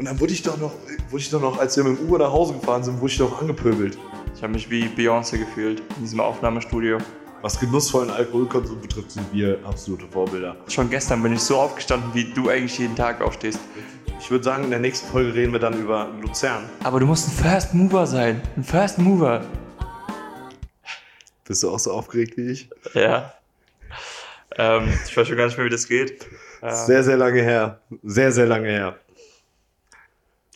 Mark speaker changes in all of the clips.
Speaker 1: Und dann wurde ich doch noch, wurde ich doch noch, als wir mit dem Uber nach Hause gefahren sind, wurde ich doch angepöbelt.
Speaker 2: Ich habe mich wie Beyoncé gefühlt in diesem Aufnahmestudio.
Speaker 1: Was genussvollen Alkoholkonsum betrifft, sind wir absolute Vorbilder.
Speaker 2: Schon gestern bin ich so aufgestanden, wie du eigentlich jeden Tag aufstehst.
Speaker 1: Ich würde sagen, in der nächsten Folge reden wir dann über Luzern.
Speaker 2: Aber du musst ein First Mover sein. Ein First Mover.
Speaker 1: Bist du auch so aufgeregt wie ich?
Speaker 2: Ja. Ähm, ich weiß schon gar nicht mehr, wie das geht.
Speaker 1: Sehr, sehr lange her. Sehr, sehr lange her.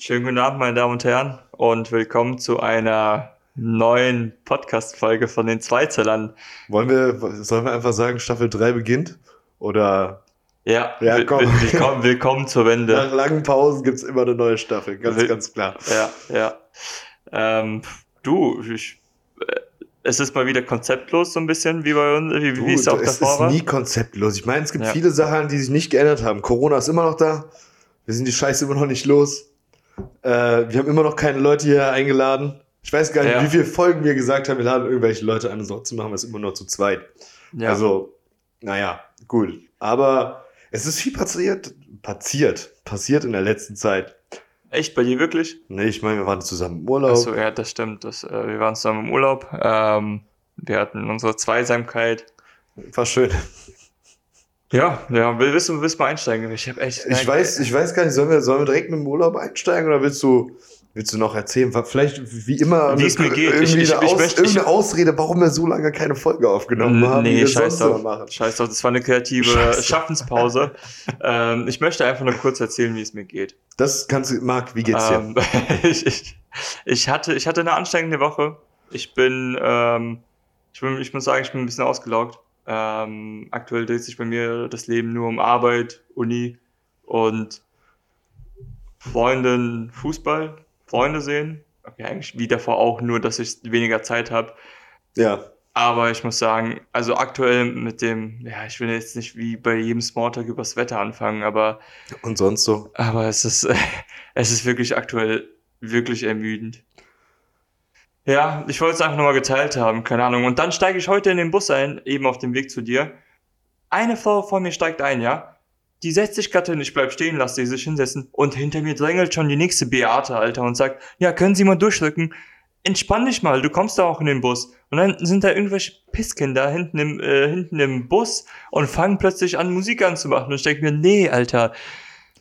Speaker 2: Schönen guten Abend, meine Damen und Herren, und willkommen zu einer neuen Podcast-Folge von den Zweizellern.
Speaker 1: Wollen wir, sollen wir einfach sagen, Staffel 3 beginnt? Oder
Speaker 2: Ja,
Speaker 1: Ja, komm.
Speaker 2: will- willkommen, willkommen zur Wende.
Speaker 1: nach langen Pausen gibt es immer eine neue Staffel, ganz,
Speaker 2: Will-
Speaker 1: ganz klar.
Speaker 2: Ja, ja. Ähm, du, ich, äh, es ist mal wieder konzeptlos so ein bisschen, wie bei uns, wie, wie es auch
Speaker 1: es
Speaker 2: davor
Speaker 1: ist
Speaker 2: war.
Speaker 1: nie konzeptlos. Ich meine, es gibt
Speaker 2: Ja.
Speaker 1: viele Sachen, die sich nicht geändert haben. Corona ist immer noch da. Wir sind die Scheiße immer noch nicht los. Äh, wir haben immer noch keine Leute hier eingeladen. Ich weiß gar nicht,
Speaker 2: Ja.
Speaker 1: wie viele Folgen wir gesagt haben, wir laden irgendwelche Leute und trotzdem machen wir es immer nur zu zweit.
Speaker 2: Ja.
Speaker 1: Also, naja, gut. Aber es ist viel passiert, passiert, passiert in der letzten Zeit.
Speaker 2: Echt, bei dir wirklich?
Speaker 1: Nee, ich meine, wir waren zusammen im Urlaub.
Speaker 2: Achso, ja, das stimmt. Das, äh, wir waren zusammen im Urlaub. Ähm, wir hatten unsere Zweisamkeit.
Speaker 1: War schön.
Speaker 2: Ja, ja, will, willst du, willst du mal einsteigen? Ich habe echt.
Speaker 1: Ich weiß, ich weiß gar nicht, sollen wir, sollen wir direkt mit dem Urlaub einsteigen oder willst du, willst du noch erzählen? Vielleicht, wie immer,
Speaker 2: Wie es mir geht.
Speaker 1: irgendwie
Speaker 2: Ich- ich-
Speaker 1: eine,
Speaker 2: ich
Speaker 1: Aus,
Speaker 2: möchte-
Speaker 1: irgendeine Ausrede, warum wir so lange keine Folge aufgenommen haben,
Speaker 2: Nee, scheiß drauf. Scheiß drauf, das war eine kreative
Speaker 1: Scheiße.
Speaker 2: Schaffenspause. ähm, ich möchte einfach nur kurz erzählen, wie es mir geht.
Speaker 1: Das kannst du, Marc, wie geht's dir?
Speaker 2: Ähm, ich, ich, ich, hatte, ich hatte eine anstrengende Woche. Ich bin, ähm, ich, bin, ich muss sagen, ich bin ein bisschen ausgelaugt. Ähm, aktuell dreht sich bei mir das Leben nur um Arbeit, Uni und Freundin, Fußball, Freunde sehen. Okay, eigentlich wie davor auch, nur dass ich weniger Zeit habe.
Speaker 1: Ja,
Speaker 2: Aber ich muss sagen, also aktuell mit dem, ja, ich will jetzt nicht wie bei jedem Smalltalk übers Wetter anfangen, aber
Speaker 1: und sonst so?
Speaker 2: aber es ist, es ist wirklich aktuell wirklich ermüdend. Ja, ich wollte es einfach nochmal geteilt haben, keine Ahnung. Und dann steige ich heute in den Bus ein, eben auf dem Weg zu dir. Eine Frau vor mir steigt ein, ja? Die setzt sich gerade hin, ich bleib stehen, lass sie sich hinsetzen. Und hinter mir drängelt schon die nächste Beate, Alter, und sagt, ja, können Sie mal durchrücken? Entspann dich mal, du kommst da auch in den Bus. Und dann sind da irgendwelche Pisskinder hinten im, äh, hinten im Bus und fangen plötzlich an, Musik anzumachen. Und ich denke mir, nee, Alter,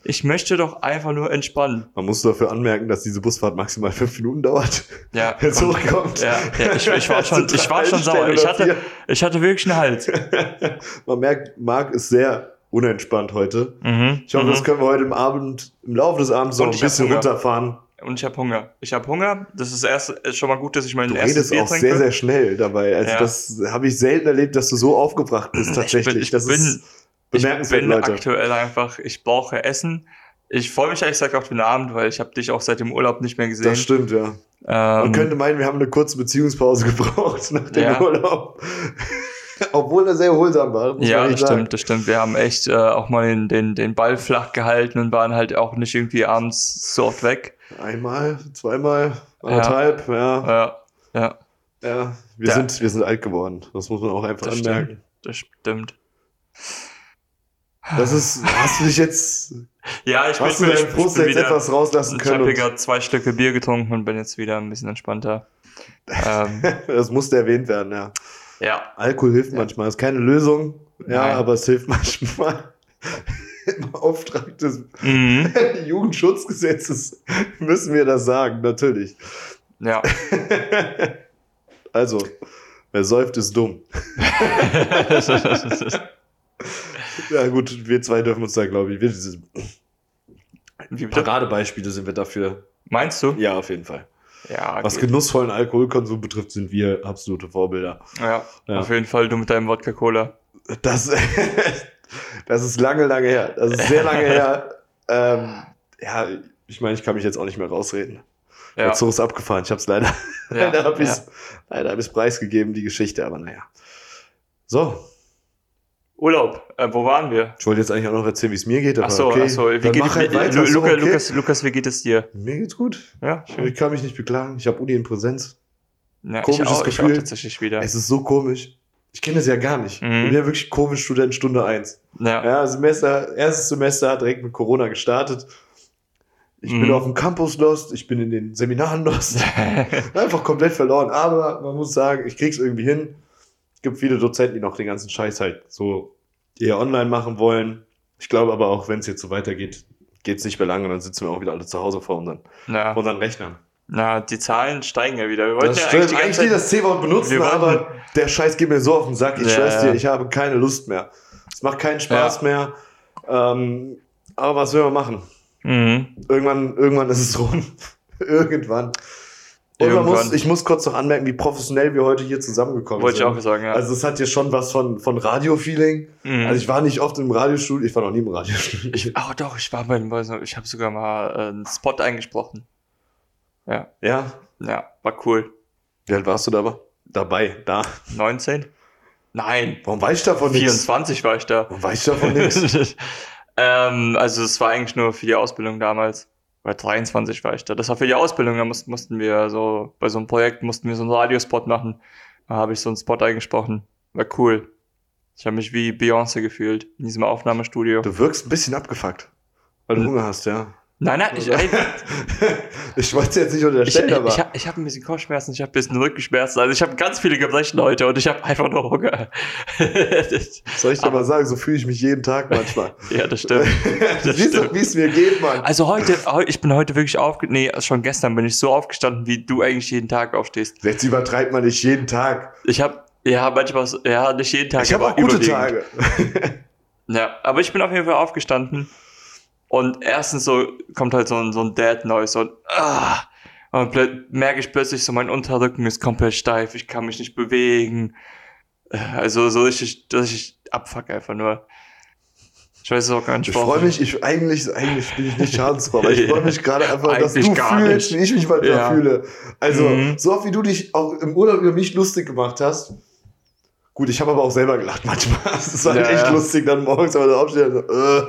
Speaker 2: ich möchte doch einfach nur entspannen.
Speaker 1: Man muss dafür anmerken, dass diese Busfahrt maximal fünf Minuten dauert.
Speaker 2: Ja,
Speaker 1: Wenn es hochkommt.
Speaker 2: Ja, ja ich, ich war schon, ich war schon sauer. Ich hatte, ich hatte wirklich einen Hals.
Speaker 1: Man merkt, Marc ist sehr unentspannt heute.
Speaker 2: Mhm,
Speaker 1: Ich hoffe,
Speaker 2: mhm.
Speaker 1: das können wir heute im Abend, im Laufe des Abends noch ein
Speaker 2: ich
Speaker 1: bisschen runterfahren.
Speaker 2: Und ich habe Hunger. Ich habe Hunger. Das ist erst ist schon mal gut, dass ich mein
Speaker 1: Du
Speaker 2: erstes
Speaker 1: redest
Speaker 2: Bier
Speaker 1: auch
Speaker 2: trinke.
Speaker 1: sehr, sehr schnell dabei. Also
Speaker 2: Ja.
Speaker 1: das habe ich selten erlebt, dass du so aufgebracht bist tatsächlich.
Speaker 2: ich
Speaker 1: das
Speaker 2: bin-
Speaker 1: ist
Speaker 2: ich bin
Speaker 1: Leute.
Speaker 2: aktuell einfach, ich brauche Essen. Ich freue mich ehrlich gesagt auf den Abend, weil ich habe dich auch seit dem Urlaub nicht mehr gesehen.
Speaker 1: Das stimmt, ja. Man
Speaker 2: Ähm,
Speaker 1: könnte meinen, wir haben eine kurze Beziehungspause gebraucht nach dem
Speaker 2: Ja.
Speaker 1: Urlaub. Obwohl er sehr erholsam war.
Speaker 2: ja,
Speaker 1: man
Speaker 2: das
Speaker 1: sagen.
Speaker 2: stimmt, das stimmt. Wir haben echt äh, auch mal den, den, den Ball flach gehalten und waren halt auch nicht irgendwie abends so oft weg.
Speaker 1: Einmal, zweimal, anderthalb, ja.
Speaker 2: Ja, ja,
Speaker 1: ja. Wir,
Speaker 2: Ja.
Speaker 1: sind, wir sind alt geworden. Das muss man auch einfach
Speaker 2: Das
Speaker 1: anmerken.
Speaker 2: das stimmt.
Speaker 1: Das ist, hast du dich jetzt,
Speaker 2: Ja, ich
Speaker 1: hast du
Speaker 2: bin, ich,
Speaker 1: deinen Frust jetzt
Speaker 2: wieder,
Speaker 1: etwas rauslassen
Speaker 2: Ich habe
Speaker 1: können?
Speaker 2: hier gerade zwei Stücke Bier getrunken und bin jetzt wieder ein bisschen entspannter. ähm,
Speaker 1: das musste erwähnt werden, ja.
Speaker 2: ja,
Speaker 1: Alkohol hilft
Speaker 2: Ja.
Speaker 1: manchmal. Ist keine Lösung, ja,
Speaker 2: Nein.
Speaker 1: aber es hilft manchmal. Im Auftrag des
Speaker 2: mhm.
Speaker 1: Jugendschutzgesetzes müssen wir das sagen, natürlich.
Speaker 2: ja.
Speaker 1: Also, wer säuft, ist dumm. Ja, gut, wir zwei dürfen uns da, glaube ich, wir,
Speaker 2: Wie?
Speaker 1: Paradebeispiele sind wir dafür.
Speaker 2: Meinst du?
Speaker 1: Ja, auf jeden Fall.
Speaker 2: Ja,
Speaker 1: Was genussvollen Alkoholkonsum betrifft, sind wir absolute Vorbilder.
Speaker 2: ja,
Speaker 1: Ja.
Speaker 2: auf jeden Fall du mit deinem Wodka Cola.
Speaker 1: Das, das ist lange, lange her. Das ist sehr lange her. Ähm, ja, ich meine, ich kann mich jetzt auch nicht mehr rausreden.
Speaker 2: Ja,
Speaker 1: Der Zug ist abgefahren. Ich habe es leider,
Speaker 2: ja,
Speaker 1: leider habe ich
Speaker 2: ja.
Speaker 1: es leider hab ich's preisgegeben, die Geschichte, aber naja. So,
Speaker 2: Urlaub, äh, wo waren wir?
Speaker 1: ich wollte jetzt eigentlich auch noch erzählen, wie es mir geht, aber
Speaker 2: Ach so,
Speaker 1: okay.
Speaker 2: ach so, wie
Speaker 1: Dann
Speaker 2: geht
Speaker 1: mach halt weiter,
Speaker 2: Lu- Luca,
Speaker 1: okay.
Speaker 2: Lukas, Lukas, wie geht es dir?
Speaker 1: Mir geht's gut.
Speaker 2: Ja, schön.
Speaker 1: Ich kann mich nicht beklagen. Ich habe Uni in Präsenz.
Speaker 2: Ja, ich
Speaker 1: komisches
Speaker 2: auch, ich auch
Speaker 1: Gefühl.
Speaker 2: tatsächlich wieder.
Speaker 1: Es ist so komisch. Ich kenne das ja gar nicht.
Speaker 2: Mhm.
Speaker 1: Ich bin ja wirklich Covid-Student Stunde 1.
Speaker 2: Ja,
Speaker 1: Ja, Semester, erstes Semester hat direkt mit Corona gestartet. Ich
Speaker 2: Mhm.
Speaker 1: bin auf dem Campus lost, ich bin in den Seminaren lost. Einfach komplett verloren. Aber man muss sagen, ich krieg's irgendwie hin. Es gibt viele Dozenten, die noch den ganzen Scheiß halt so eher online machen wollen. Ich glaube aber auch, wenn es jetzt so weitergeht, geht's nicht mehr lange und dann sitzen wir auch wieder alle zu Hause vor unseren,
Speaker 2: Na,
Speaker 1: vor unseren Rechnern.
Speaker 2: na, die Zahlen steigen ja wieder. Wir wollten
Speaker 1: Das
Speaker 2: ja
Speaker 1: stimmt.
Speaker 2: eigentlich
Speaker 1: Eigentlich
Speaker 2: Zeit,
Speaker 1: das C-Wort benutzen, aber der Scheiß geht mir so auf den Sack. Ich
Speaker 2: Ja,
Speaker 1: schwör's
Speaker 2: ja.
Speaker 1: dir, ich habe keine Lust mehr. Es macht keinen Spaß mehr. Ähm, aber was will man machen?
Speaker 2: Mhm.
Speaker 1: Irgendwann, irgendwann ist es rum. irgendwann. Und man muss, ich muss kurz noch anmerken, wie professionell wir heute hier zusammengekommen
Speaker 2: Wollte ich
Speaker 1: sind.
Speaker 2: auch sagen, ja.
Speaker 1: Also es hat hier schon was von, von Radio-Feeling.
Speaker 2: Mhm.
Speaker 1: Also ich war nicht oft im Radiostudio, ich war noch nie im Radiostudio.
Speaker 2: Ich, oh doch, ich war bei den Boys, ich habe sogar mal äh, einen Spot eingesprochen. Ja,
Speaker 1: ja,
Speaker 2: ja, war cool.
Speaker 1: wie alt warst du da? Dabei, da.
Speaker 2: 19? Nein,
Speaker 1: Warum weiß ich davon nichts?
Speaker 2: 24 war ich da.
Speaker 1: Warum weiß ich davon nichts?
Speaker 2: ähm, also es war eigentlich nur für die Ausbildung damals. Bei 23 war ich da. Das war für die Ausbildung, da mussten, mussten wir so, bei so einem Projekt mussten wir so einen Radiospot machen. Da habe ich so einen Spot eingesprochen. War cool. Ich habe mich wie Beyoncé gefühlt in diesem Aufnahmestudio.
Speaker 1: Du wirkst ein bisschen abgefuckt, weil du
Speaker 2: Hm.
Speaker 1: Hunger hast, ja.
Speaker 2: Nein, nein, ich,
Speaker 1: ich wollte es jetzt nicht
Speaker 2: ich,
Speaker 1: unterstellen,
Speaker 2: ich,
Speaker 1: aber
Speaker 2: ich habe ich hab ein bisschen Kopfschmerzen, ich habe ein bisschen Rückenschmerzen. Also ich habe ganz viele Gebrechen heute und ich habe einfach nur Hunger. Das-
Speaker 1: soll ich dir mal sagen, so fühle ich mich jeden Tag manchmal.
Speaker 2: ja, das stimmt.
Speaker 1: du siehst doch, wie es mir geht, Mann.
Speaker 2: Also heute, heu- ich bin heute wirklich aufge... Nee, schon gestern bin ich so aufgestanden, wie du eigentlich jeden Tag aufstehst.
Speaker 1: Jetzt übertreibt man nicht jeden Tag.
Speaker 2: Ich habe ja manchmal, ja nicht jeden Tag,
Speaker 1: Ich habe
Speaker 2: aber
Speaker 1: auch gute. Tage.
Speaker 2: Ja, aber ich bin auf jeden Fall aufgestanden und erstens so kommt halt so ein, so ein Dad-Noise, so ein ah, und merke ich plötzlich so, mein Unterrücken ist komplett steif, ich kann mich nicht bewegen. Äh, Also so richtig, richtig abfuck einfach nur. Ich weiß es auch gar nicht.
Speaker 1: Ich freue mich, ich, eigentlich, eigentlich bin ich nicht schadensfroh, aber ich freue mich gerade einfach, dass du fühlst,
Speaker 2: nicht.
Speaker 1: wie ich mich manchmal
Speaker 2: Ja.
Speaker 1: fühle. Also,
Speaker 2: Mhm.
Speaker 1: so oft wie du dich auch im Urlaub über mich lustig gemacht hast. Gut, ich habe aber auch selber gelacht manchmal. Es war
Speaker 2: Ja,
Speaker 1: echt
Speaker 2: ja.
Speaker 1: lustig, dann morgens aber aufstehen und so, äh.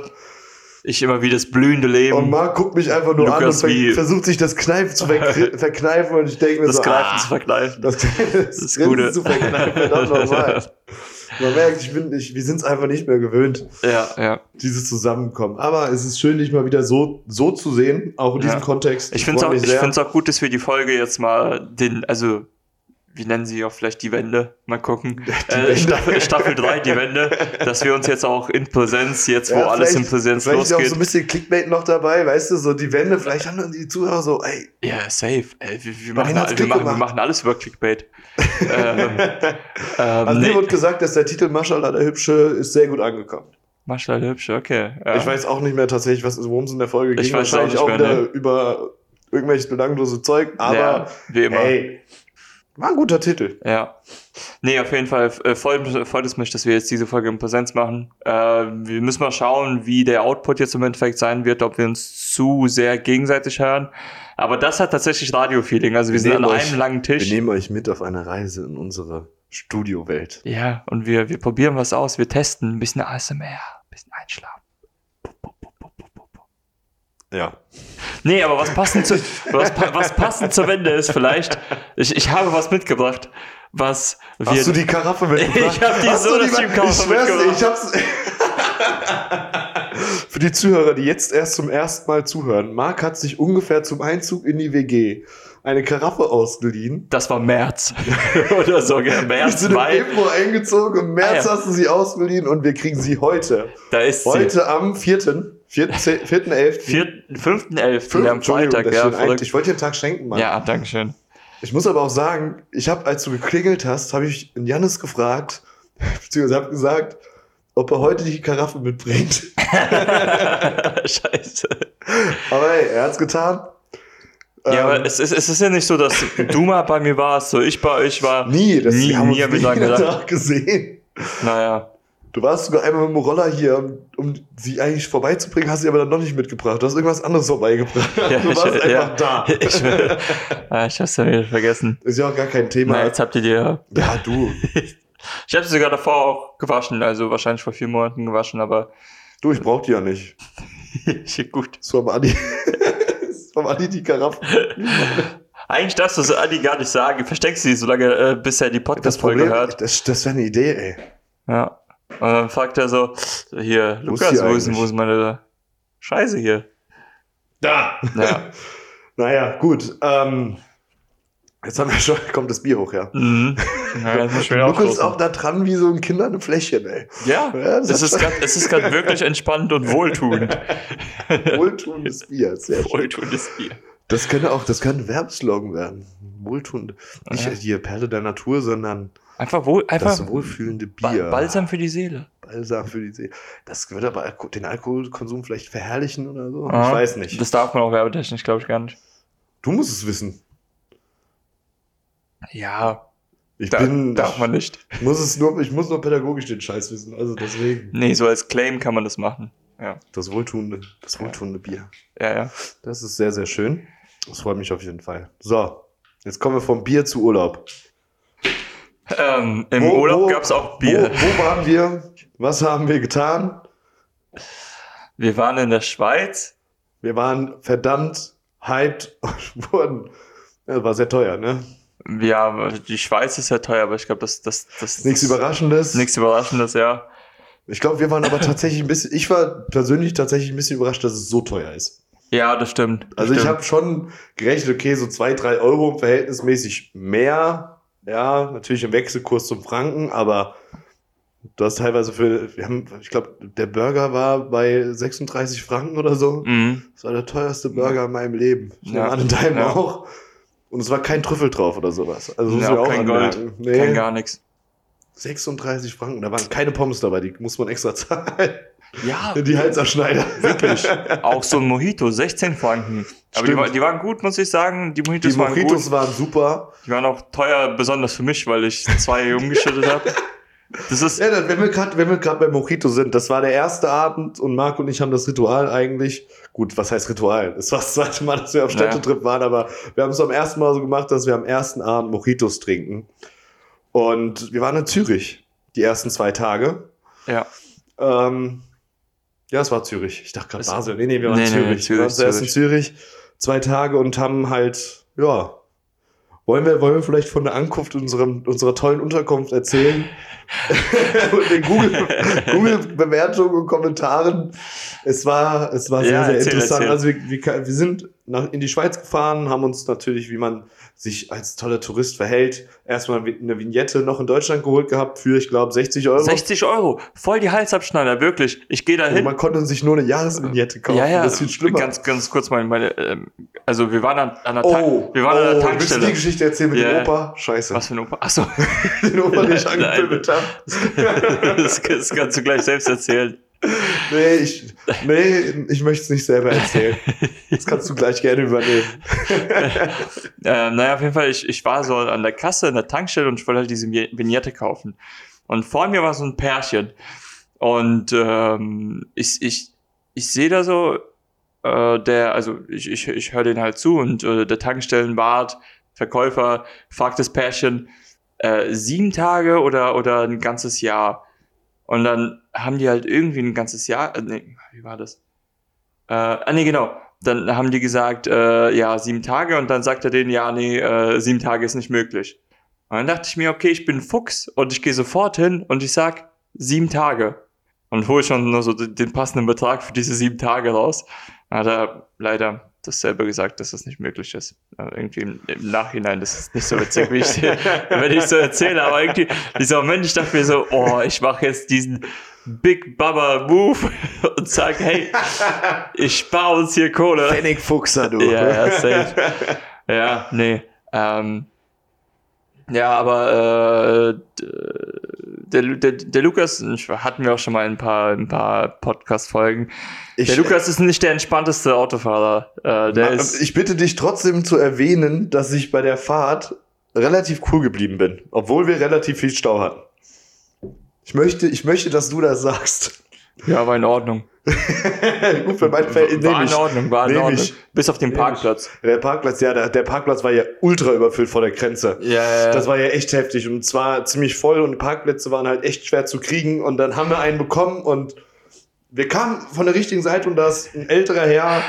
Speaker 2: Ich immer wie das blühende Leben.
Speaker 1: Und Marc guckt mich einfach nur an und
Speaker 2: Lukas,
Speaker 1: ver
Speaker 2: wie-
Speaker 1: versucht sich das Kneifen zu verkn- verkneifen und ich denke mir
Speaker 2: das
Speaker 1: so,
Speaker 2: Greifen
Speaker 1: ah,
Speaker 2: zu verkneifen.
Speaker 1: das, das,
Speaker 2: ist
Speaker 1: Grinsen
Speaker 2: Gute.
Speaker 1: zu verkneifen, verdammt nochmal. Man merkt, ich bin, ich, wir sind es einfach nicht mehr gewöhnt,
Speaker 2: ja, ja.
Speaker 1: dieses Zusammenkommen. Aber es ist schön, dich mal wieder so, so zu sehen, auch in diesem
Speaker 2: Ja.
Speaker 1: Kontext.
Speaker 2: Ich finde es auch, ich auch gut, dass wir die Folge jetzt mal den, also, wie nennen sie auch vielleicht die Wende? Mal gucken. Äh,
Speaker 1: Wende.
Speaker 2: Staffel, Staffel 3, die Wende, dass wir uns jetzt auch in Präsenz, jetzt wo
Speaker 1: Ja,
Speaker 2: alles
Speaker 1: vielleicht-
Speaker 2: in Präsenz
Speaker 1: Vielleicht ist ja auch
Speaker 2: losgeht.
Speaker 1: so ein bisschen Clickbait noch dabei, weißt du, so die Wände, vielleicht haben dann die Zuhörer so, ey,
Speaker 2: ja, safe. Ey, wir, wir, machen, wir, machen, wir machen alles über Clickbait. ähm, ähm,
Speaker 1: also mir
Speaker 2: nee.
Speaker 1: wurde gesagt, dass der Titel Maschallah der Hübsche ist sehr gut angekommen.
Speaker 2: Marschall hübsch, okay. Ja.
Speaker 1: Ich weiß auch nicht mehr tatsächlich, was worum es in der Folge
Speaker 2: Ich
Speaker 1: ging.
Speaker 2: weiß auch
Speaker 1: Wahrscheinlich
Speaker 2: nicht
Speaker 1: auch,
Speaker 2: mehr,
Speaker 1: wieder
Speaker 2: ne.
Speaker 1: über irgendwelches belanglose Zeug, aber
Speaker 2: ja, wie immer.
Speaker 1: hey, war ein guter Titel.
Speaker 2: Ja. Nee, auf jeden Fall äh, freut, freut es mich, dass wir jetzt diese Folge in Präsenz machen. Äh, wir müssen mal schauen, wie der Output jetzt im Endeffekt sein wird, ob wir uns zu sehr gegenseitig hören. Aber das hat tatsächlich Radio-Feeling. Also wir,
Speaker 1: Wir
Speaker 2: sind an
Speaker 1: nehmen
Speaker 2: einem
Speaker 1: euch-
Speaker 2: langen
Speaker 1: Wir
Speaker 2: Tisch.
Speaker 1: nehmen euch mit auf eine Reise in unsere Studiowelt.
Speaker 2: Ja, und wir, wir probieren was aus. Wir testen ein bisschen ASMR, ein bisschen einschlafen.
Speaker 1: Ja.
Speaker 2: Nee, aber was passend, zu, was, was passend zur Wende ist vielleicht, ich, ich habe was mitgebracht, was wir...
Speaker 1: Hast du die Karaffe mitgebracht?
Speaker 2: Ich hab die Soda-Stream-Karaffe mitgebracht.
Speaker 1: ich hab's. Für die Zuhörer, die jetzt erst zum ersten Mal zuhören, Marc hat sich ungefähr zum Einzug in die WG eine Karaffe ausgeliehen.
Speaker 2: das war März. Oder so, ja, März,
Speaker 1: sind im
Speaker 2: Mai.
Speaker 1: Februar eingezogen, im März
Speaker 2: Ah, ja.
Speaker 1: hast du sie ausgeliehen und wir kriegen sie heute.
Speaker 2: Da ist sie.
Speaker 1: Heute am 4. 4.11.
Speaker 2: 5.11. am Freitag, ja.
Speaker 1: Ich wollte dir einen Tag schenken, Mann.
Speaker 2: Ja, danke schön.
Speaker 1: Ich muss aber auch sagen, ich habe, als du geklingelt hast, habe ich den Jannis gefragt, beziehungsweise habe gesagt, ob er heute die Karaffe mitbringt.
Speaker 2: Scheiße.
Speaker 1: Aber hey, er hat's getan.
Speaker 2: Ja,
Speaker 1: Ähm,
Speaker 2: aber es ist, es ist ja nicht so, dass du mal bei mir warst, so ich bei euch war.
Speaker 1: nie, das
Speaker 2: nie,
Speaker 1: wir
Speaker 2: nie
Speaker 1: nie danach gesehen.
Speaker 2: Naja.
Speaker 1: Du warst sogar einmal mit dem Roller hier, um, sie eigentlich vorbeizubringen, hast sie aber dann noch nicht mitgebracht. Du hast irgendwas anderes vorbeigebracht.
Speaker 2: Ja,
Speaker 1: du
Speaker 2: ich-
Speaker 1: warst einfach
Speaker 2: ja.
Speaker 1: da.
Speaker 2: Ich, ah, ich hab's ja wieder vergessen.
Speaker 1: Ist ja auch gar kein Thema.
Speaker 2: Na, jetzt habt ihr dir.
Speaker 1: ja, du.
Speaker 2: Ich habe sie sogar davor auch gewaschen, also wahrscheinlich vor vier Monaten gewaschen, aber
Speaker 1: Du, ich brauch die ja nicht.
Speaker 2: gut.
Speaker 1: Das war am Adi. war am Adi die Karaffe.
Speaker 2: Eigentlich darfst du es Adi gar nicht sagen. Versteckst sie, solange äh, bis er die Podcast-Folge hört.
Speaker 1: das, das wäre eine Idee, ey.
Speaker 2: Ja. Und dann fragt er so, hier,
Speaker 1: Wo ist
Speaker 2: Lukas,
Speaker 1: die
Speaker 2: wo ist, wo ist meine Scheiße hier?
Speaker 1: Da!
Speaker 2: Ja.
Speaker 1: Naja, gut. Ähm, jetzt haben wir schon, kommt das Bier hoch, ja.
Speaker 2: Mhm. ja das
Speaker 1: Du
Speaker 2: aufstoßen.
Speaker 1: auch da dran wie so ein Kind an einem Fläschchen, ey.
Speaker 2: Ja,
Speaker 1: Ja, das
Speaker 2: es ist grad, es ist gerade wirklich entspannt und wohltuend.
Speaker 1: Wohltuendes Bier, sehr schön.
Speaker 2: Wohltuendes Bier.
Speaker 1: Das könnte auch, das könnte ein Werbeslogan werden. Wohltuend. Nicht
Speaker 2: Ja.
Speaker 1: hier Perle der Natur, sondern
Speaker 2: Einfach wohl, einfach
Speaker 1: das wohlfühlende Bier.
Speaker 2: Ba Balsam für die Seele.
Speaker 1: Balsam für die Seele. Das würde aber den Alkoholkonsum vielleicht verherrlichen oder so.
Speaker 2: Aha.
Speaker 1: Ich weiß nicht.
Speaker 2: Das darf man auch werbetechnisch, glaube ich, gar nicht.
Speaker 1: du musst es wissen.
Speaker 2: Ja,
Speaker 1: Ich
Speaker 2: da,
Speaker 1: bin,
Speaker 2: darf man nicht.
Speaker 1: ich muss es nur, ich muss nur pädagogisch den Scheiß wissen. Also deswegen.
Speaker 2: Nee, so als Claim kann man das machen. Ja,
Speaker 1: Das wohltuende, das wohltuende Bier.
Speaker 2: ja, ja.
Speaker 1: Das ist sehr, sehr schön. Das freut mich auf jeden Fall. So, jetzt kommen wir vom Bier zu Urlaub.
Speaker 2: Ähm, Im
Speaker 1: Wo-
Speaker 2: Urlaub gab es auch Bier.
Speaker 1: Wo, wo waren wir? Was haben wir getan?
Speaker 2: Wir waren in der Schweiz.
Speaker 1: Wir waren verdammt hyped und wurden. Ja, war sehr teuer, ne?
Speaker 2: Ja, die Schweiz ist ja teuer, aber ich glaube, das, das, das
Speaker 1: Nichts Überraschendes.
Speaker 2: Nichts Überraschendes, ja.
Speaker 1: Ich glaube, wir waren aber tatsächlich ein bisschen. Ich war persönlich tatsächlich ein bisschen überrascht, dass es so teuer ist.
Speaker 2: Ja, das stimmt. Das
Speaker 1: Also ich
Speaker 2: stimmt.
Speaker 1: habe schon gerechnet, okay, so zwei, drei Euro verhältnismäßig mehr. Ja, natürlich im Wechselkurs zum Franken, aber du hast teilweise für, wir haben, ich glaube, der Burger war bei 36 Franken oder so.
Speaker 2: Mhm.
Speaker 1: Das war der teuerste Burger in meinem Leben. Ich
Speaker 2: Ja.
Speaker 1: nehme an, in deinem
Speaker 2: Ja.
Speaker 1: auch. Und es war kein Trüffel drauf oder sowas. Also
Speaker 2: Ja, auch kein
Speaker 1: anmerken.
Speaker 2: Gold.
Speaker 1: Nee,
Speaker 2: Kein gar nichts.
Speaker 1: 36 Franken. Da waren keine Pommes dabei, die muss man extra zahlen.
Speaker 2: Ja,
Speaker 1: Die Halserschneider.
Speaker 2: wirklich. Auch so ein Mojito, 16 Franken. Aber die, die waren gut, muss ich sagen. Die
Speaker 1: Die
Speaker 2: Mojitos, waren
Speaker 1: Mojitos
Speaker 2: gut.
Speaker 1: waren super.
Speaker 2: Die waren auch teuer, besonders für mich, weil ich zwei umgeschüttet habe. Das ist,
Speaker 1: Ja, dann, wenn wir gerade, wenn wir gerade bei Mojito sind, das war der erste Abend und Marc und ich haben das Ritual eigentlich. Gut, was heißt Ritual? Es war das zweite Mal, dass wir auf
Speaker 2: Naja.
Speaker 1: Städtetrip waren, aber wir haben es am ersten Mal so gemacht, dass wir am ersten Abend Mojitos trinken. Und wir waren in Zürich die ersten zwei Tage.
Speaker 2: ja.
Speaker 1: Ähm, ja, es war Zürich. Ich dachte gerade Basel. Nee, nee, wir waren
Speaker 2: Nee,
Speaker 1: in
Speaker 2: nee,
Speaker 1: Zürich.
Speaker 2: Zürich,
Speaker 1: Wir waren zuerst in Zürich zwei Tage und haben halt, ja. Wollen wir, wollen wir vielleicht von der Ankunft unserem, unserer tollen Unterkunft erzählen? und den Google- Google-Bewertungen und Kommentaren. Es war, es war sehr,
Speaker 2: Ja,
Speaker 1: sehr
Speaker 2: erzähl,
Speaker 1: interessant.
Speaker 2: erzähl.
Speaker 1: Also wir, wir, wir sind nach, in die Schweiz gefahren, haben uns natürlich, wie man sich als toller Tourist verhält, erstmal eine Vignette noch in Deutschland geholt gehabt für, ich glaube, 60 Euro.
Speaker 2: 60 Euro. Voll die Halsabschneider, wirklich. Ich gehe da hin.
Speaker 1: man konnte sich nur eine Jahresvignette kaufen.
Speaker 2: Ja, ja.
Speaker 1: Das ist viel schlimmer.
Speaker 2: Ganz, ganz kurz mal, meine, ähm, also wir waren an, an der, Tank,
Speaker 1: oh,
Speaker 2: wir waren
Speaker 1: oh,
Speaker 2: an der
Speaker 1: willst du
Speaker 2: Tankstelle.
Speaker 1: die Geschichte erzählen mit
Speaker 2: Ja.
Speaker 1: dem Opa? Scheiße.
Speaker 2: Was für ein Opa? Achso,
Speaker 1: Den Opa, den ich angepöbelt habe.
Speaker 2: das, das kannst du gleich selbst erzählen.
Speaker 1: Nee, ich, nee, ich möchte es nicht selber erzählen. Das kannst du gleich gerne übernehmen.
Speaker 2: Ähm, naja, auf jeden Fall, ich, ich war so an der Kasse in der Tankstelle und ich wollte halt diese Vi- Vignette kaufen. Und vor mir war so ein Pärchen. Und ähm, ich, ich, ich sehe da so, äh, der, also ich, ich, ich höre den halt zu und äh, der Tankstellenwart, Verkäufer, fragt das Pärchen, äh, sieben Tage oder, oder ein ganzes Jahr. Und dann haben die halt irgendwie ein ganzes Jahr, äh, nee, wie war das? Äh, ah, nee, genau. Dann haben die gesagt, äh, ja, sieben Tage und dann sagt er denen, ja, nee, äh, sieben Tage ist nicht möglich. Und dann dachte ich mir, okay, ich bin Fuchs und ich gehe sofort hin und ich sag sieben Tage. Und hole schon nur so den den passenden Betrag für diese sieben Tage raus. Hat er leider dasselbe gesagt, dass das nicht möglich ist. Äh, irgendwie im, im Nachhinein, das ist nicht so witzig, wie ich, wenn ich so erzähle, aber irgendwie, dieser Moment, ich dachte mir so, oh, ich mache jetzt diesen Big Baba Move und sag, hey, ich spare uns hier Kohle.
Speaker 1: Pfennig Fuchser, du.
Speaker 2: Ja, ja, safe. Ja, nee. Ähm, ja, aber äh, der, der, der Lukas, hatten wir auch schon mal ein paar, ein paar Podcast-Folgen. Der Lukas ist nicht der entspannteste Autofahrer. Äh, der
Speaker 1: Na,
Speaker 2: ist,
Speaker 1: ich bitte dich trotzdem zu erwähnen, dass ich bei der Fahrt relativ cool geblieben bin, obwohl wir relativ viel Stau hatten. Ich möchte, ich möchte, dass du das sagst.
Speaker 2: Ja, war in Ordnung.
Speaker 1: Gut, für mein Feld
Speaker 2: war in. Ordnung, war in Ordnung. Bis auf den Parkplatz.
Speaker 1: Der Parkplatz, ja, der, der Parkplatz war ja ultra überfüllt vor der Grenze.
Speaker 2: Ja, ja,
Speaker 1: Das war ja echt heftig und zwar ziemlich voll und Parkplätze waren halt echt schwer zu kriegen und dann haben wir einen bekommen und wir kamen von der richtigen Seite und da ist ein älterer Herr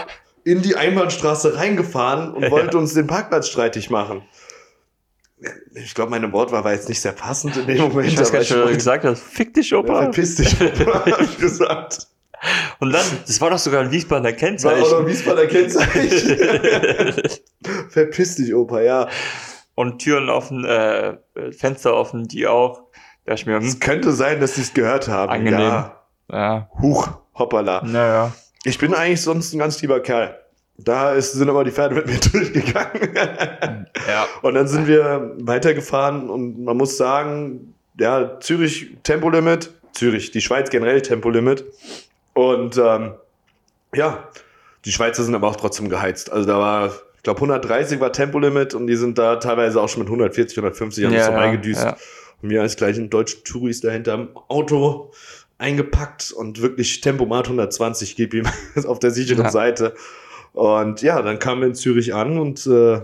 Speaker 1: in die Einbahnstraße reingefahren und wollte uns den Parkplatz streitig machen. Ich glaube, meine Wortwahl war jetzt nicht sehr passend in dem Moment.
Speaker 2: ich weiß gar nicht, was du gesagt hast. Fick dich,
Speaker 1: ja,
Speaker 2: Opa.
Speaker 1: verpiss dich, hab ich gesagt.
Speaker 2: Und dann, das war doch sogar ein Wiesbadener
Speaker 1: War
Speaker 2: Kennzeichen.
Speaker 1: auch noch Wiesbadener Kennzeichen. Verpiss dich, Opa, ja.
Speaker 2: und Türen offen, äh, Fenster offen, die auch. Da ich mir,
Speaker 1: Es
Speaker 2: hm,
Speaker 1: könnte sein, dass die es gehört haben.
Speaker 2: Angenehm.
Speaker 1: Ja.
Speaker 2: ja,
Speaker 1: Huch, hoppala.
Speaker 2: naja.
Speaker 1: Ich bin eigentlich sonst ein ganz lieber Kerl. Da ist, sind aber die Pferde mit mir durchgegangen.
Speaker 2: Ja.
Speaker 1: und dann sind wir weitergefahren und man muss sagen, ja, Zürich Tempolimit, Zürich, die Schweiz generell Tempolimit. Und ähm, ja, die Schweizer sind aber auch trotzdem geheizt. Also da war, ich glaube, 130 war Tempolimit und die sind da teilweise auch schon mit 140, 150 an uns
Speaker 2: Ja,
Speaker 1: vorbeigedüst.
Speaker 2: ja.
Speaker 1: Und mir als gleich ein deutschen Touris dahinter im Auto eingepackt und wirklich Tempomat 120 gib ihm auf der sicheren
Speaker 2: Ja.
Speaker 1: Seite. Und ja, dann kamen wir in Zürich an und äh,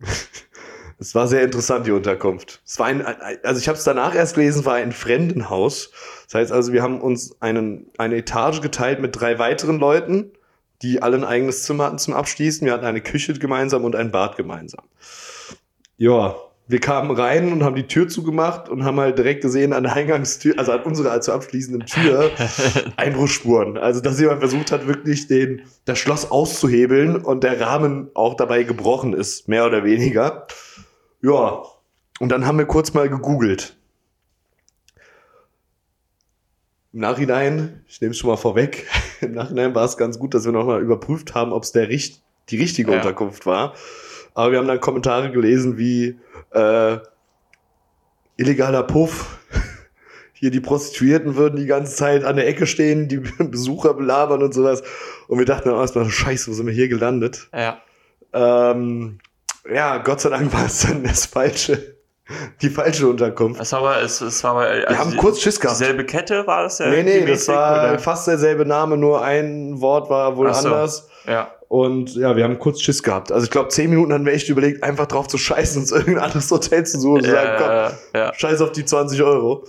Speaker 1: es war sehr interessant, die Unterkunft. Es war ein, also ich habe es danach erst gelesen, war ein Fremdenhaus. Das heißt also, wir haben uns einen, eine Etage geteilt mit drei weiteren Leuten, die alle ein eigenes Zimmer hatten zum Abschließen. Wir hatten eine Küche gemeinsam und ein Bad gemeinsam. Ja, wir kamen rein und haben die Tür zugemacht und haben halt direkt gesehen an der Eingangstür, also an unserer zu abschließenden Tür, Einbruchsspuren. Also, dass jemand versucht hat, wirklich den, das Schloss auszuhebeln und der Rahmen auch dabei gebrochen ist, mehr oder weniger. Ja, und dann haben wir kurz mal gegoogelt. Im Nachhinein, ich nehme es schon mal vorweg, im Nachhinein war es ganz gut, dass wir nochmal überprüft haben, ob es der die richtige
Speaker 2: Ja.
Speaker 1: Unterkunft war. Aber wir haben dann Kommentare gelesen wie äh, illegaler Puff. Hier die Prostituierten würden die ganze Zeit an der Ecke stehen, die Besucher belabern und sowas. Und wir dachten dann erstmal, scheiße, wo sind wir hier gelandet?
Speaker 2: ja.
Speaker 1: Ähm, ja, Gott sei Dank war es dann das falsche, die falsche Unterkunft.
Speaker 2: Es war aber, es, es war aber, also
Speaker 1: Wir haben kurz Schiss gehabt.
Speaker 2: Dieselbe Kette war das ja?
Speaker 1: Nee, nee, das war
Speaker 2: oder?
Speaker 1: fast derselbe Name, nur ein Wort war wohl
Speaker 2: so.
Speaker 1: anders.
Speaker 2: Ja.
Speaker 1: Und ja, wir haben kurz Schiss gehabt. Also ich glaube, zehn Minuten hatten wir echt überlegt, einfach drauf zu scheißen, uns irgendein anderes Hotel zu suchen und zu sagen, komm,
Speaker 2: Ja, ja.
Speaker 1: scheiß auf die 20 Euro.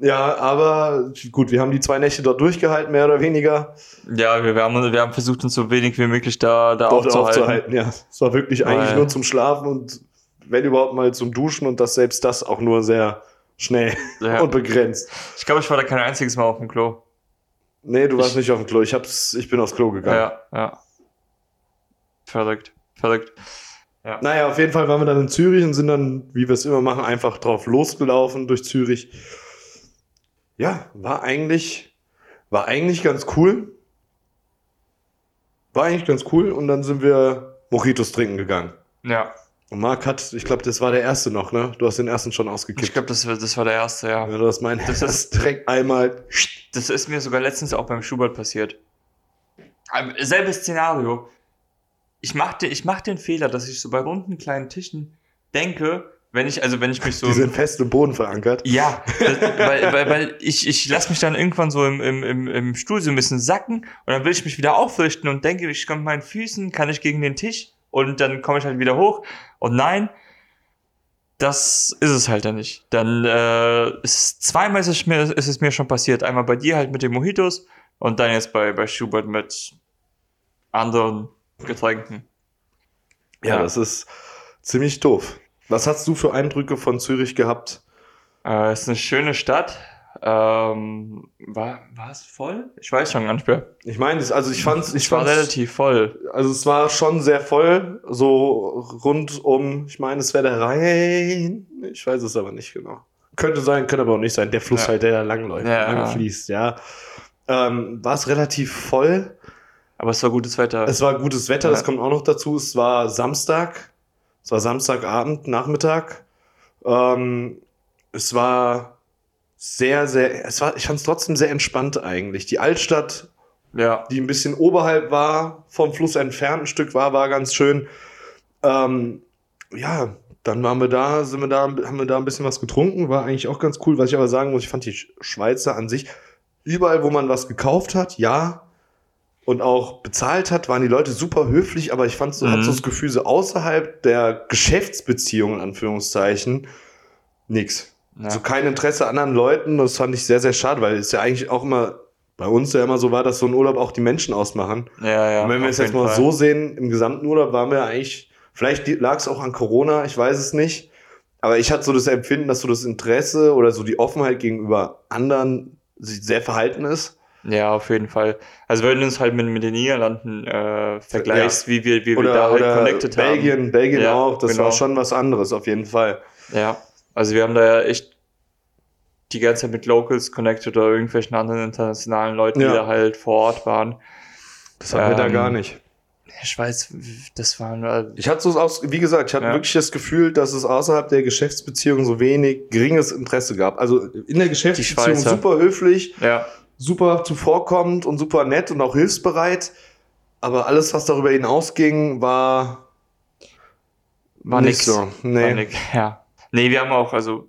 Speaker 1: Ja, aber gut, wir haben die zwei Nächte dort durchgehalten, mehr oder weniger,
Speaker 2: ja wir, wir, haben, wir haben versucht, uns so wenig wie möglich da, da
Speaker 1: dort
Speaker 2: aufzuhalten.
Speaker 1: aufzuhalten. Ja, es war wirklich eigentlich nur zum Schlafen und wenn überhaupt mal zum Duschen und das selbst das auch nur sehr schnell
Speaker 2: Ja.
Speaker 1: und begrenzt.
Speaker 2: Ich glaube, ich war da kein einziges Mal auf dem Klo.
Speaker 1: Nee, du warst
Speaker 2: Ich-
Speaker 1: nicht auf dem Klo. Ich, hab's, ich bin aufs Klo gegangen.
Speaker 2: Ja, ja. Verrückt, verrückt.
Speaker 1: Naja, auf jeden Fall waren wir dann in Zürich und sind dann, wie wir es immer machen, einfach drauf losgelaufen durch Zürich. Ja, war eigentlich, war eigentlich ganz cool. War eigentlich ganz cool und dann sind wir Mojitos trinken gegangen.
Speaker 2: Ja,
Speaker 1: Und Marc hat, ich glaube, das war der erste noch, ne? Du hast den ersten schon
Speaker 2: ich
Speaker 1: ausgekippt.
Speaker 2: glaube, das, war- das war der erste, ja.
Speaker 1: Ja, du hast meinen
Speaker 2: Das
Speaker 1: das direkt einmal.
Speaker 2: Das ist mir sogar letztens auch beim Schubert passiert. Selbes Szenario. Ich mach, den, ich mach den Fehler, dass ich so bei runden kleinen Tischen denke, wenn ich, also wenn ich mich so.
Speaker 1: Die sind fest im Boden verankert.
Speaker 2: Ja, das, weil, weil, weil ich, ich lasse mich dann irgendwann so im, im, im, im Stuhl so ein bisschen sacken und dann will ich mich wieder aufrichten und denke, ich komme mit meinen Füßen, kann ich gegen den Tisch und dann komme ich halt wieder hoch. Und nein, das ist es halt dann nicht. Dann äh, ist zweimal ist es, mir, ist es mir schon passiert. Einmal bei dir halt mit den Mojitos und dann jetzt bei, bei Schubert mit anderen Getränken.
Speaker 1: Ja, das ist ziemlich doof. Was hast du für Eindrücke von Zürich gehabt?
Speaker 2: Äh, ist eine schöne Stadt. Ähm, war, war es voll? Ich weiß schon gar nicht mehr.
Speaker 1: Ich meine, also ich fand's, ich
Speaker 2: Es war
Speaker 1: fand's,
Speaker 2: relativ voll.
Speaker 1: also es war schon sehr voll, so rund um, ich meine, es wäre der Rhein, ich weiß es aber nicht genau. Könnte sein, könnte aber auch nicht sein, der Fluss
Speaker 2: Ja.
Speaker 1: halt, der da langläuft,
Speaker 2: Ja.
Speaker 1: fließt, ja. Ähm, war es relativ voll.
Speaker 2: Aber es war gutes Wetter.
Speaker 1: Es war gutes Wetter, das
Speaker 2: Ja.
Speaker 1: kommt auch noch dazu. Es war Samstag, es war Samstagabend, Nachmittag. Ähm, es war sehr, sehr, es war, ich fand es trotzdem sehr entspannt eigentlich. Die Altstadt
Speaker 2: ja.
Speaker 1: die ein bisschen oberhalb war, vom Fluss entfernt ein Stück war, war ganz schön. Ähm, ja, dann waren wir da, sind wir da, haben wir da ein bisschen was getrunken, war eigentlich auch ganz cool. Was ich aber sagen muss, ich fand die Sch- Schweizer an sich, überall, wo man was gekauft hat, ja, und auch bezahlt hat, waren die Leute super höflich, aber ich fand so,
Speaker 2: Mhm.
Speaker 1: hat so das Gefühl, so außerhalb der Geschäftsbeziehungen, in Anführungszeichen, nix.
Speaker 2: ja.
Speaker 1: Also kein Interesse an anderen Leuten. Das fand ich sehr, sehr schade, weil es ja eigentlich auch immer bei uns ja immer so war, dass so ein Urlaub auch die Menschen ausmachen.
Speaker 2: ja, ja.
Speaker 1: Und wenn wir es jetzt mal
Speaker 2: Fall.
Speaker 1: so sehen, im gesamten Urlaub waren wir eigentlich, vielleicht lag es auch an Corona, ich weiß es nicht. Aber ich hatte so das Empfinden, dass so das Interesse oder so die Offenheit gegenüber anderen sich sehr verhalten ist.
Speaker 2: Ja, auf jeden Fall. Also wenn du uns halt mit, mit den Niederlanden äh, vergleichst, wie wir, wie wir da halt
Speaker 1: oder
Speaker 2: connected haben.
Speaker 1: Belgien, Belgien
Speaker 2: Ja,
Speaker 1: auch, das
Speaker 2: genau.
Speaker 1: war schon was anderes auf jeden Fall.
Speaker 2: Ja, also wir haben da ja echt die ganze Zeit mit Locals connected oder irgendwelchen anderen internationalen Leuten,
Speaker 1: Ja.
Speaker 2: die da halt vor Ort waren.
Speaker 1: Das haben wir da
Speaker 2: Ähm,
Speaker 1: gar nicht.
Speaker 2: Ich weiß, das waren
Speaker 1: Ich hatte so aus, wie gesagt, ich hatte
Speaker 2: Ja.
Speaker 1: wirklich das Gefühl, dass es außerhalb der Geschäftsbeziehung so wenig geringes Interesse gab. Also in der Geschäftsbeziehung super höflich,
Speaker 2: ja,
Speaker 1: super zuvorkommend und super nett und auch hilfsbereit. Aber alles, was darüber hinausging, war,
Speaker 2: war
Speaker 1: nicht
Speaker 2: nix.
Speaker 1: so. Nee.
Speaker 2: War nix. Ja. Nee, wir haben auch also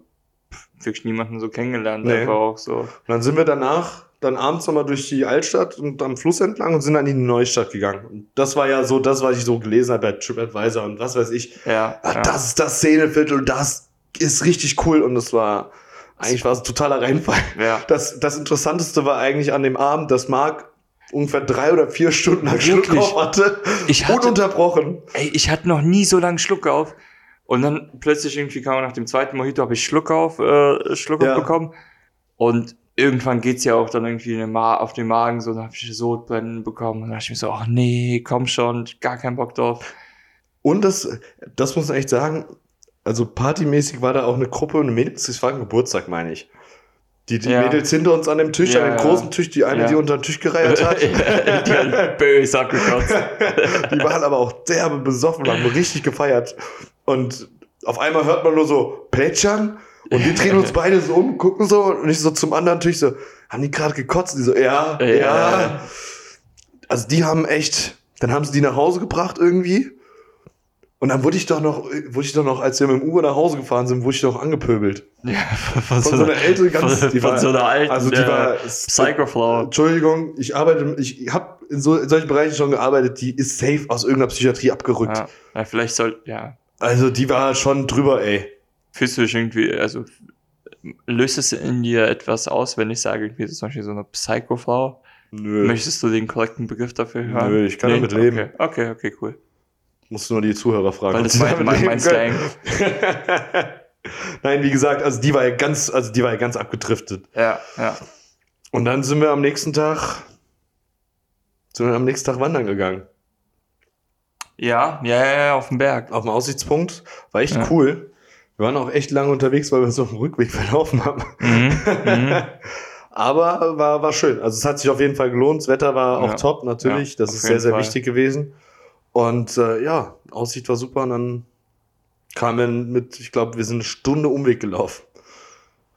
Speaker 2: wirklich niemanden so kennengelernt,
Speaker 1: Nee.
Speaker 2: einfach auch so.
Speaker 1: Und dann sind wir danach dann abends nochmal durch die Altstadt und am Fluss entlang und sind dann in die Neustadt gegangen. Und das war ja so das, was ich so gelesen habe bei TripAdvisor und was weiß ich.
Speaker 2: Ja,
Speaker 1: Ah,
Speaker 2: ja.
Speaker 1: Das ist das Szeneviertel und das ist richtig cool. Und das war, eigentlich war es ein totaler Reinfall.
Speaker 2: ja.
Speaker 1: Das, das Interessanteste war eigentlich an dem Abend, dass Marc ungefähr drei oder vier Stunden lang Schluck
Speaker 2: Wirklich?
Speaker 1: auf hatte.
Speaker 2: Ich hatte-
Speaker 1: Ununterbrochen.
Speaker 2: Ey, ich hatte noch nie so lange Schluck auf. Und dann plötzlich irgendwie kam nach dem zweiten Mojito, habe ich Schluck auf, äh, Schluck
Speaker 1: Ja.
Speaker 2: bekommen. Und irgendwann geht's ja auch dann irgendwie auf den Magen, so, dann habe ich Sodbrennen bekommen. Und dann dachte ich mir so, ach nee, komm schon, gar keinen Bock drauf.
Speaker 1: Und das, das muss man echt sagen, also partymäßig war da auch eine Gruppe, eine Mädels, das war ein Geburtstag, meine ich. Die, die
Speaker 2: Ja.
Speaker 1: Mädels hinter uns an dem Tisch,
Speaker 2: Ja,
Speaker 1: an dem großen Tisch, die eine,
Speaker 2: Ja.
Speaker 1: die unter den Tisch gereiert hat.
Speaker 2: die haben böse abgekotzt.
Speaker 1: Die waren aber auch derbe besoffen, haben richtig gefeiert. Und auf einmal hört man nur so plätschern und wir drehen uns beide so um, gucken so und ich so zum anderen Tisch so, haben die gerade gekotzt? Die so, ja, ja,
Speaker 2: Ja.
Speaker 1: Also die haben echt, dann haben sie die nach Hause gebracht irgendwie. Und dann wurde ich doch noch, wurde ich doch noch, als wir mit dem Uber nach Hause gefahren sind, wurde ich doch angepöbelt.
Speaker 2: Ja, von,
Speaker 1: Von so einer älteren, ganz,
Speaker 2: von,
Speaker 1: die
Speaker 2: von
Speaker 1: war,
Speaker 2: so einer alten
Speaker 1: also die
Speaker 2: äh,
Speaker 1: war,
Speaker 2: Psychoflow.
Speaker 1: Entschuldigung, ich arbeite, ich habe in, so, in solchen Bereichen schon gearbeitet, die ist safe aus irgendeiner Psychiatrie abgerückt.
Speaker 2: Ja, ja, vielleicht soll, ja,
Speaker 1: Also die war schon drüber, ey.
Speaker 2: fühlst du dich irgendwie, also löst es in dir etwas aus, wenn ich sage, irgendwie zum Beispiel so eine Psychoflow?
Speaker 1: Nö.
Speaker 2: Möchtest du den korrekten Begriff dafür hören?
Speaker 1: Nö, ich kann damit leben.
Speaker 2: Okay, okay, okay, cool.
Speaker 1: Musst du nur die Zuhörer fragen.
Speaker 2: Weil das mein, mein, mein. Slang.
Speaker 1: Nein, wie gesagt, also die war ja ganz, also die war ja ganz abgedriftet.
Speaker 2: Ja, ja.
Speaker 1: Und dann sind wir am nächsten Tag, sind wir am nächsten Tag wandern gegangen.
Speaker 2: Ja, ja, ja, auf dem Berg.
Speaker 1: Auf dem Aussichtspunkt. War echt
Speaker 2: Ja.
Speaker 1: cool. Wir waren auch echt lange unterwegs, weil wir uns auf dem Rückweg verlaufen haben.
Speaker 2: Mhm, mhm.
Speaker 1: Aber war, war schön. Also es hat sich auf jeden Fall gelohnt. Das Wetter war auch
Speaker 2: Ja.
Speaker 1: top, natürlich.
Speaker 2: Ja,
Speaker 1: das ist sehr, sehr
Speaker 2: Fall.
Speaker 1: wichtig gewesen. Und äh, ja, Aussicht war super. Und dann kamen mit, ich glaube, wir sind eine Stunde Umweg gelaufen.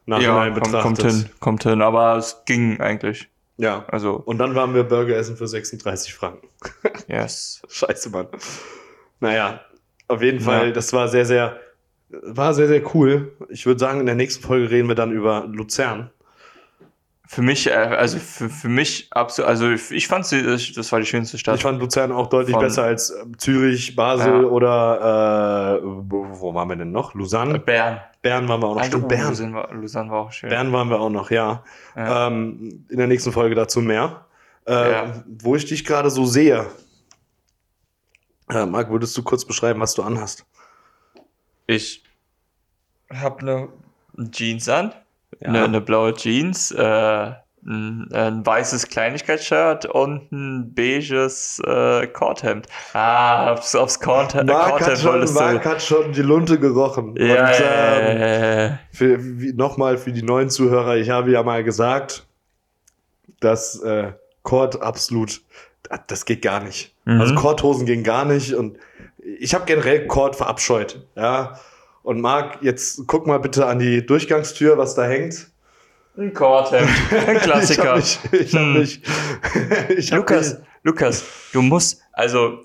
Speaker 2: Ja,
Speaker 1: Nachhinein
Speaker 2: kommt,
Speaker 1: betrachtet.
Speaker 2: kommt hin, kommt hin, aber es ging eigentlich.
Speaker 1: Ja.
Speaker 2: Also,
Speaker 1: Und dann waren wir Burger essen für 36 Franken.
Speaker 2: yes.
Speaker 1: Scheiße, Mann. Naja, auf jeden
Speaker 2: Ja.
Speaker 1: Fall, das war sehr, sehr, war sehr, sehr cool. Ich würde sagen, in der nächsten Folge reden wir dann über Luzern.
Speaker 2: Für mich, äh, also für, für mich absolut, also ich fand sie, das war die schönste Stadt.
Speaker 1: Ich fand Luzern auch deutlich
Speaker 2: Von-
Speaker 1: besser als ähm, Zürich, Basel
Speaker 2: Ja.
Speaker 1: oder äh, wo, wo waren wir denn noch? Lausanne?
Speaker 2: Bern.
Speaker 1: Bern waren wir auch noch. Stimmt, Bern.
Speaker 2: Lausanne war, Lausanne war auch schön.
Speaker 1: Bern waren wir auch noch, ja.
Speaker 2: Ja.
Speaker 1: Ähm, in der nächsten Folge dazu mehr. Äh,
Speaker 2: Ja.
Speaker 1: Wo ich dich gerade so sehe. Äh, Marc, würdest du kurz beschreiben, was du anhast?
Speaker 2: Ich habe eine Jeans an,
Speaker 1: Ja.
Speaker 2: eine, eine blaue Jeans, äh, ein, ein weißes Kleinigkeitsshirt und ein beiges äh, Korthemd. Ah, aufs, aufs Korthemd,
Speaker 1: Marc hat,
Speaker 2: Korthemd
Speaker 1: schon,
Speaker 2: wolltest du-
Speaker 1: Marc hat schon die Lunte gerochen.
Speaker 2: Ja,
Speaker 1: Und, ähm, für, wie, nochmal für die neuen Zuhörer, ich habe ja mal gesagt, dass äh, Kord absolut, das- geht gar nicht.
Speaker 2: Mhm.
Speaker 1: Also Kordhosen gehen gar nicht und ich habe generell Kord verabscheut, ja. Und Marc, jetzt guck mal bitte an die Durchgangstür, was da hängt.
Speaker 2: Ein Korthemd, ein Klassiker.
Speaker 1: Ich hab mich, ich hab
Speaker 2: Hm.
Speaker 1: mich, ich hab
Speaker 2: Lukas,
Speaker 1: mich,
Speaker 2: Lukas, du musst, also,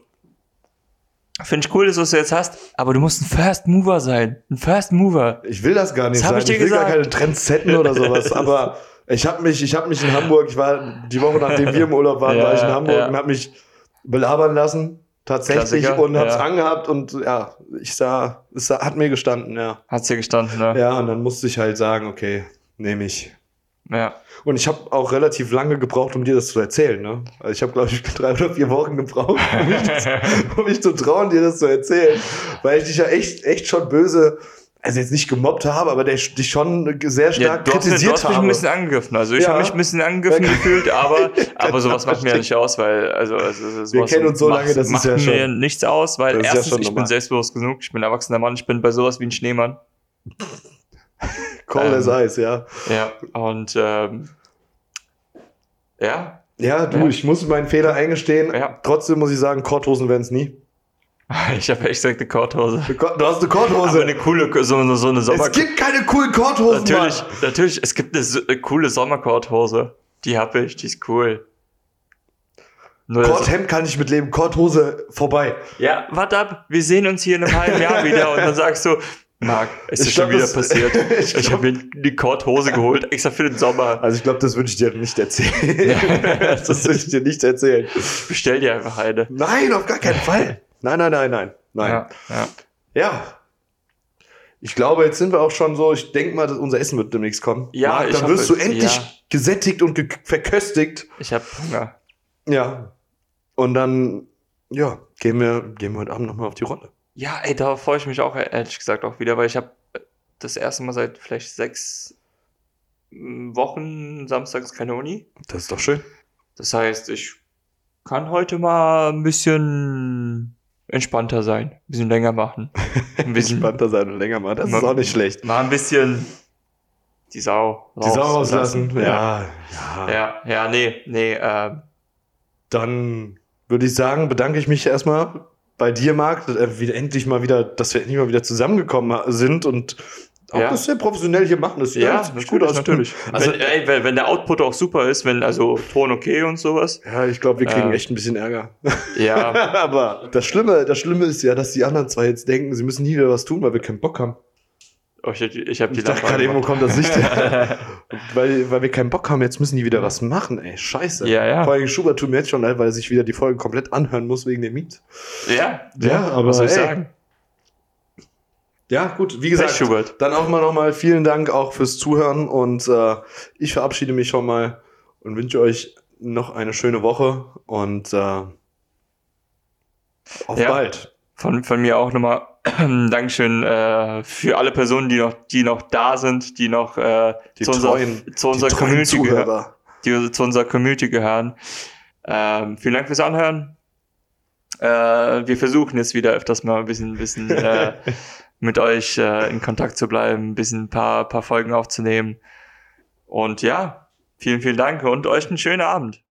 Speaker 2: finde ich cool, dass du es jetzt hast, aber du musst ein First Mover sein. Ein First Mover.
Speaker 1: ich will das gar nicht
Speaker 2: Das hab
Speaker 1: sein.
Speaker 2: ich dir
Speaker 1: will gar
Speaker 2: gesagt.
Speaker 1: keine Trends setten oder sowas, aber ich habe mich, ich habe mich in Hamburg, ich war die Woche nachdem wir im Urlaub waren,
Speaker 2: Ja,
Speaker 1: war ich in Hamburg
Speaker 2: ja.
Speaker 1: und habe mich belabern lassen. Tatsächlich
Speaker 2: Klassiker,
Speaker 1: und hab's
Speaker 2: ja.
Speaker 1: angehabt und ja, ich sah, es sah, hat mir gestanden, ja.
Speaker 2: Hat's hier gestanden, ne?
Speaker 1: Ja, und dann musste ich halt sagen, okay, nehme ich.
Speaker 2: Ja.
Speaker 1: Und ich habe auch relativ lange gebraucht, um dir das zu erzählen. Ne? Also ich habe, glaube ich, drei oder vier Wochen gebraucht, um mich, das, um mich zu trauen, dir das zu erzählen. Weil ich dich ja echt, echt schon böse also jetzt nicht gemobbt habe, aber der dich schon sehr
Speaker 2: Ja,
Speaker 1: stark
Speaker 2: du hast,
Speaker 1: kritisiert
Speaker 2: hast mich
Speaker 1: habe.
Speaker 2: ein bisschen angegriffen. Also ich
Speaker 1: Ja.
Speaker 2: habe mich ein bisschen angegriffen gefühlt, aber, aber sowas macht mir ja nicht aus, weil, also, also
Speaker 1: Wir kennen uns so lange,
Speaker 2: macht,
Speaker 1: das ist
Speaker 2: macht
Speaker 1: ja schon-
Speaker 2: mir nichts aus, weil
Speaker 1: ist ja
Speaker 2: erstens,
Speaker 1: schon
Speaker 2: ich
Speaker 1: normal.
Speaker 2: bin selbstbewusst genug, ich bin ein erwachsener Mann, ich bin bei sowas wie ein Schneemann.
Speaker 1: As
Speaker 2: ähm,
Speaker 1: Ice, ja.
Speaker 2: Ja, und, ähm, ja,
Speaker 1: Ja, du,
Speaker 2: Ja.
Speaker 1: ich muss meinen Fehler eingestehen.
Speaker 2: Ja.
Speaker 1: Trotzdem muss ich sagen, Korthosen werden es nie.
Speaker 2: ich habe echt gesagt eine Korthose.
Speaker 1: Du hast eine
Speaker 2: Aber
Speaker 1: Korthose.
Speaker 2: eine coole, so, eine- so eine Sommer...
Speaker 1: Es gibt keine coolen Korthosen,
Speaker 2: Natürlich,
Speaker 1: Mann.
Speaker 2: natürlich, es gibt eine, eine coole Sommerkorthose. Die habe ich, die ist cool. Nur
Speaker 1: Korthemd kann ich mitleben, Korthose vorbei.
Speaker 2: Ja, warte ab, wir sehen uns hier in einem halben Jahr wieder und dann sagst du, Marc, es ist
Speaker 1: glaub,
Speaker 2: schon wieder
Speaker 1: das-
Speaker 2: passiert.
Speaker 1: ich
Speaker 2: Ich, habe mir die Korthose geholt, extra für den Sommer.
Speaker 1: Also ich glaube, das würde ich dir nicht erzählen. das würde ich dir nicht erzählen.
Speaker 2: Bestell dir einfach eine.
Speaker 1: Nein, auf gar keinen Fall. Nein, nein, nein, nein. Nein.
Speaker 2: Ja, ja.
Speaker 1: Ja. Ich glaube, jetzt sind wir auch schon so, ich denke mal, dass unser Essen wird demnächst kommen.
Speaker 2: Ja,
Speaker 1: Marc, dann wirst du endlich
Speaker 2: ja.
Speaker 1: gesättigt und ge verköstigt.
Speaker 2: Ich habe Hunger.
Speaker 1: Ja. Und dann, ja, gehen wir, gehen wir heute Abend nochmal auf die Rolle.
Speaker 2: Ja, ey, da freue ich mich auch ehrlich gesagt auch wieder, weil ich habe das erste Mal seit vielleicht sechs mm, Wochen samstags keine Uni.
Speaker 1: Das ist doch schön.
Speaker 2: Das heißt, ich kann heute mal ein bisschen entspannter sein, ein bisschen länger machen. Ein bisschen,
Speaker 1: Entspannter sein und länger mal. Das ist auch nicht schlecht.
Speaker 2: mal ein bisschen die Sau
Speaker 1: Die Sau rauslassen.
Speaker 2: Ja.
Speaker 1: Ja, ja.
Speaker 2: Ja, nee, nee, äh,
Speaker 1: Dann würde ich sagen, bedanke ich mich erstmal bei dir, Marc, endlich mal wieder, dass wir endlich mal wieder zusammengekommen sind und auch
Speaker 2: Ja.
Speaker 1: das sehr professionell hier machen. Das
Speaker 2: ja,
Speaker 1: ziemlich gut aus.
Speaker 2: natürlich.
Speaker 1: Also,
Speaker 2: wenn, ey, wenn, wenn der Output auch super ist, wenn also Ton okay und sowas.
Speaker 1: ja, ich glaube, wir kriegen
Speaker 2: Äh,
Speaker 1: echt ein bisschen Ärger.
Speaker 2: Ja,
Speaker 1: Aber das Schlimme, das Schlimme ist ja, dass die anderen zwei jetzt denken, sie müssen nie wieder was tun, weil wir keinen Bock haben.
Speaker 2: oh, ich, ich habe die
Speaker 1: Ich dachte gerade, irgendwo
Speaker 2: angemacht.
Speaker 1: kommt das Licht. weil, weil wir keinen Bock haben, jetzt müssen die wieder was machen, ey. Scheiße.
Speaker 2: Ja, ja.
Speaker 1: Vor allem Schubert tut mir jetzt schon leid, weil er sich wieder die Folgen komplett anhören muss wegen dem Miet.
Speaker 2: Ja,
Speaker 1: Ja, aber
Speaker 2: was soll ich
Speaker 1: ey,
Speaker 2: sagen?
Speaker 1: Ja, gut, wie gesagt,
Speaker 2: Schubert.
Speaker 1: dann auch mal nochmal vielen Dank auch fürs Zuhören und äh, ich verabschiede mich schon mal und wünsche euch noch eine schöne Woche und äh, auf
Speaker 2: Ja.
Speaker 1: bald.
Speaker 2: Von, von mir auch nochmal Dankeschön äh, für alle Personen, die noch, die noch da sind, die noch äh,
Speaker 1: Die
Speaker 2: zu, unserer,
Speaker 1: treuen-
Speaker 2: zu unserer
Speaker 1: die treuen
Speaker 2: Community gehören. Die zu unserer Community gehören. Ähm, vielen Dank fürs Anhören. Äh, wir versuchen jetzt wieder öfters mal ein bisschen, bisschen äh, mit euch äh, in Kontakt zu bleiben, ein bisschen ein paar, paar Folgen aufzunehmen. Und ja, vielen, vielen Dank und euch einen schönen Abend.